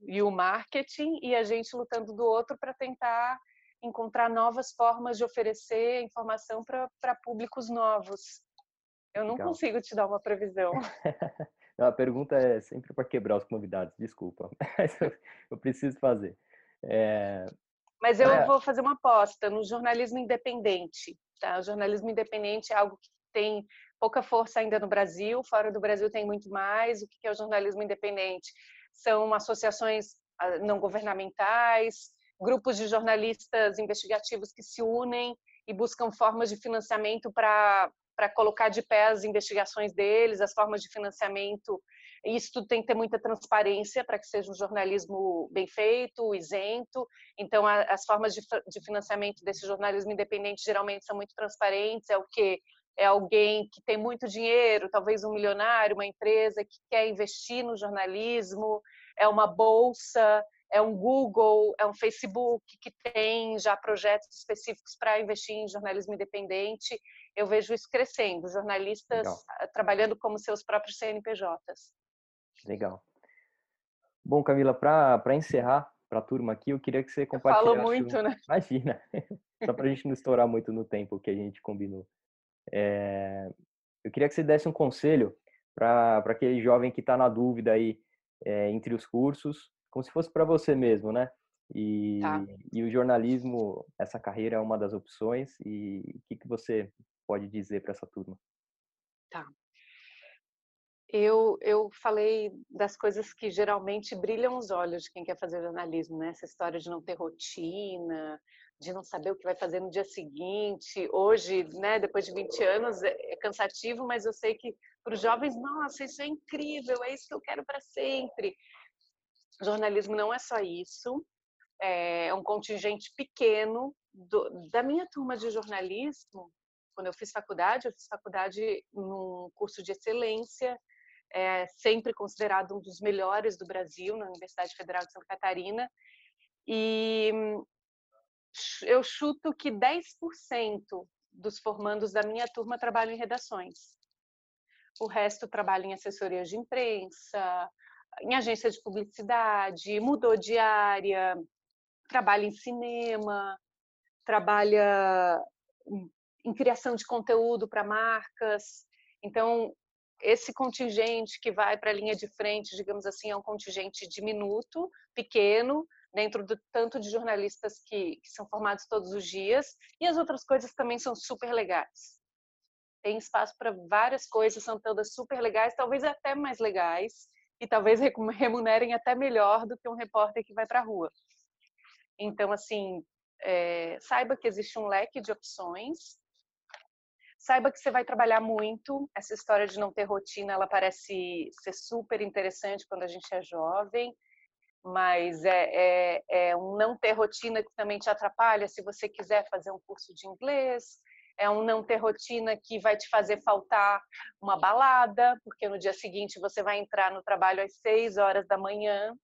e o marketing e a gente lutando do outro para tentar encontrar novas formas de oferecer informação para públicos novos. Eu não Legal. consigo te dar uma previsão. [LAUGHS] não, a pergunta é sempre para quebrar os convidados, desculpa, [LAUGHS] mas eu preciso fazer. É... Mas eu é... vou fazer uma aposta no jornalismo independente. Tá? O jornalismo independente é algo que tem pouca força ainda no Brasil, fora do Brasil tem muito mais. O que é o jornalismo independente? São associações ah, não governamentais, grupos de jornalistas investigativos que se unem e buscam formas de financiamento para para colocar de pé as investigações deles, as formas de financiamento. Isso tudo tem que ter muita transparência para que seja um jornalismo bem feito, isento. Então, as formas de, de financiamento desse jornalismo independente geralmente são muito transparentes. É o que é alguém que tem muito dinheiro, talvez um milionário, uma empresa que quer investir no jornalismo, é uma bolsa, é um Google, é um Facebook que tem já projetos específicos para investir em jornalismo independente. Eu vejo isso crescendo, jornalistas Legal. trabalhando como seus próprios CNPJs. Legal. Bom, Camila, para encerrar para a turma aqui, eu queria que você compartilhasse. Falo muito, né? Imagina. [LAUGHS] Só para a gente não estourar muito no tempo que a gente combinou. É... Eu queria que você desse um conselho para aquele jovem que está na dúvida aí é, entre os cursos como se fosse para você mesmo, né? E, tá. e o jornalismo, essa carreira é uma das opções. E o que, que você pode dizer para essa turma? Tá. Eu, eu falei das coisas que geralmente brilham os olhos de quem quer fazer jornalismo, né? Essa história de não ter rotina, de não saber o que vai fazer no dia seguinte. Hoje, né, depois de 20 anos, é, é cansativo, mas eu sei que para os jovens, nossa, isso é incrível, é isso que eu quero para sempre. Jornalismo não é só isso, é um contingente pequeno do, da minha turma de jornalismo. Quando eu fiz faculdade, eu fiz faculdade num curso de excelência, é sempre considerado um dos melhores do Brasil, na Universidade Federal de Santa Catarina. E eu chuto que 10% dos formandos da minha turma trabalham em redações. O resto trabalha em assessorias de imprensa, em agência de publicidade, mudou de área, trabalha em cinema, trabalha em criação de conteúdo para marcas. Então, esse contingente que vai para a linha de frente, digamos assim, é um contingente diminuto, pequeno, dentro do tanto de jornalistas que, que são formados todos os dias, e as outras coisas também são super legais. Tem espaço para várias coisas, são todas super legais, talvez até mais legais, e talvez [LAUGHS] remunerem até melhor do que um repórter que vai para a rua. Então, assim, é, saiba que existe um leque de opções, saiba que você vai trabalhar muito. Essa história de não ter rotina, ela parece ser super interessante quando a gente é jovem, mas é, é, é um não ter rotina que também te atrapalha se você quiser fazer um curso de inglês, é um não ter rotina que vai te fazer faltar uma balada, porque no dia seguinte você vai entrar no trabalho às seis horas da manhã.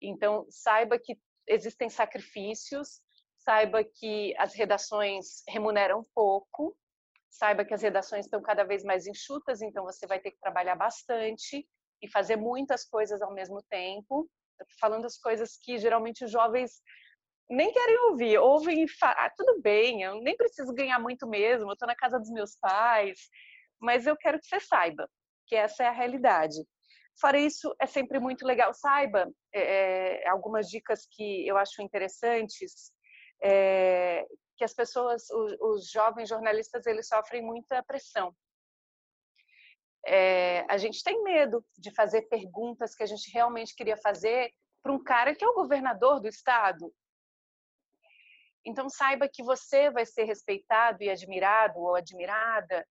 Então, saiba que existem sacrifícios, saiba que as redações remuneram pouco, saiba que as redações estão cada vez mais enxutas, então você vai ter que trabalhar bastante e fazer muitas coisas ao mesmo tempo. Falando as coisas que geralmente os jovens nem querem ouvir, ouvem e falam, ah, tudo bem, eu nem preciso ganhar muito mesmo, eu estou na casa dos meus pais, mas eu quero que você saiba que essa é a realidade. Fora isso, é sempre muito legal. Saiba é, algumas dicas que eu acho interessantes, é, que as pessoas, os, os, jovens jornalistas, eles sofrem muita pressão. É, a gente tem medo de fazer perguntas que a gente realmente queria fazer para um cara que é o governador do estado, então, saiba que você vai ser respeitado e admirado ou admirada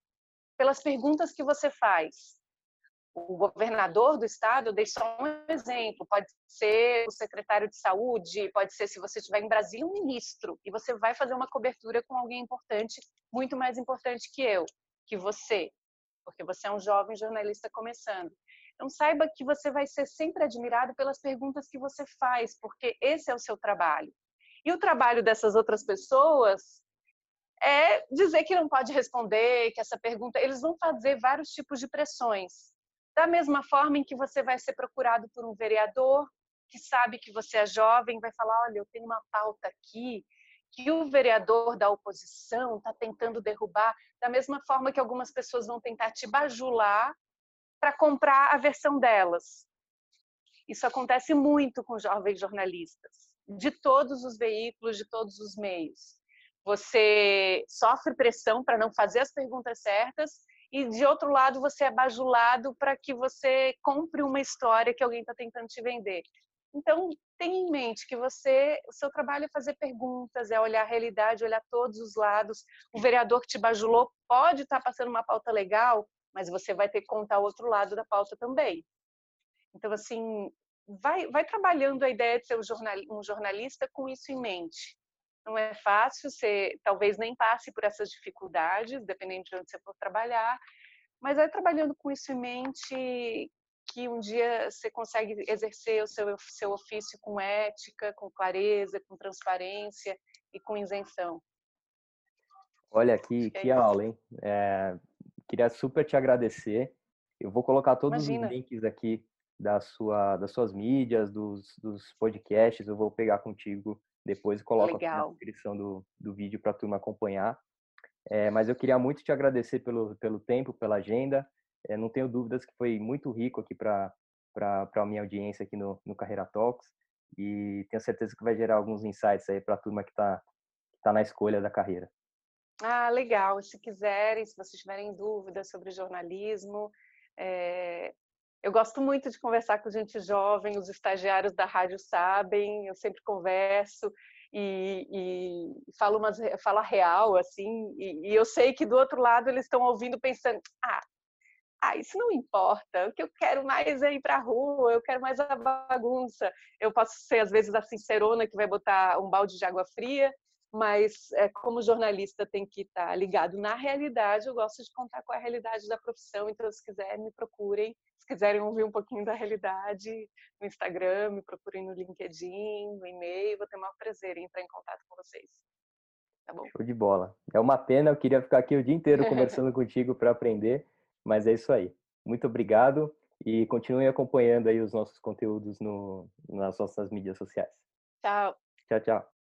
pelas perguntas que você faz. O governador do estado, eu dei só um exemplo, pode ser o secretário de saúde, pode ser, se você estiver em Brasília, um ministro, e você vai fazer uma cobertura com alguém importante, muito mais importante que eu, que você, porque você é um jovem jornalista começando. Então, saiba que você vai ser sempre admirado pelas perguntas que você faz, porque esse é o seu trabalho. E o trabalho dessas outras pessoas é dizer que não pode responder, que essa pergunta. Eles vão fazer vários tipos de pressões. Da mesma forma em que você vai ser procurado por um vereador que sabe que você é jovem, vai falar: olha, eu tenho uma pauta aqui que o vereador da oposição está tentando derrubar, da mesma forma que algumas pessoas vão tentar te bajular para comprar a versão delas. Isso acontece muito com jovens jornalistas de todos os veículos, de todos os meios. Você sofre pressão para não fazer as perguntas certas e de outro lado você é bajulado para que você compre uma história que alguém está tentando te vender. Então, tenha em mente que você, o seu trabalho é fazer perguntas, é olhar a realidade, olhar todos os lados. O vereador que te bajulou pode estar tá passando uma pauta legal, mas você vai ter que contar o outro lado da pauta também. Então, assim, vai, vai trabalhando a ideia de ser um, jornal, jornalista com isso em mente. Não é fácil, você talvez nem passe por essas dificuldades, dependendo de onde você for trabalhar, mas é trabalhando com isso em mente que um dia você consegue exercer o seu, seu ofício com ética, com clareza, com transparência e com isenção. Olha, que, é que aula, hein? É, queria super te agradecer. Eu vou colocar todos Imagina. os links aqui da sua, das suas mídias, dos, dos podcasts, eu vou pegar contigo depois coloco aqui na descrição do, do vídeo para a turma acompanhar. É, mas eu queria muito te agradecer pelo, pelo tempo, pela agenda. É, não tenho dúvidas que foi muito rico aqui para a minha audiência aqui no, no Carreira Talks e tenho certeza que vai gerar alguns insights aí para a turma que está tá na escolha da carreira. Ah, legal. Se quiserem, se vocês tiverem dúvidas sobre jornalismo, é, eu gosto muito de conversar com gente jovem, os estagiários da rádio sabem, eu sempre converso e, e falo, umas, falo a real, assim, e, e, eu sei que do outro lado eles estão ouvindo pensando, ah, ah, isso não importa, o que eu quero mais é ir para a rua, eu quero mais a bagunça. Eu posso ser, às vezes, a sincerona que vai botar um balde de água fria, mas é, como jornalista tem que estar tá ligado na realidade, eu gosto de contar com a realidade da profissão, então se quiserem me procurem, se quiserem ouvir um pouquinho da realidade no Instagram, me procurem no LinkedIn, no e-mail, vou ter o maior prazer em entrar em contato com vocês. Tá bom? Show de bola. É uma pena, eu queria ficar aqui o dia inteiro conversando [LAUGHS] contigo para aprender, mas é isso aí. Muito obrigado e continue acompanhando aí os nossos conteúdos no, nas nossas mídias sociais. Tchau. Tchau, tchau.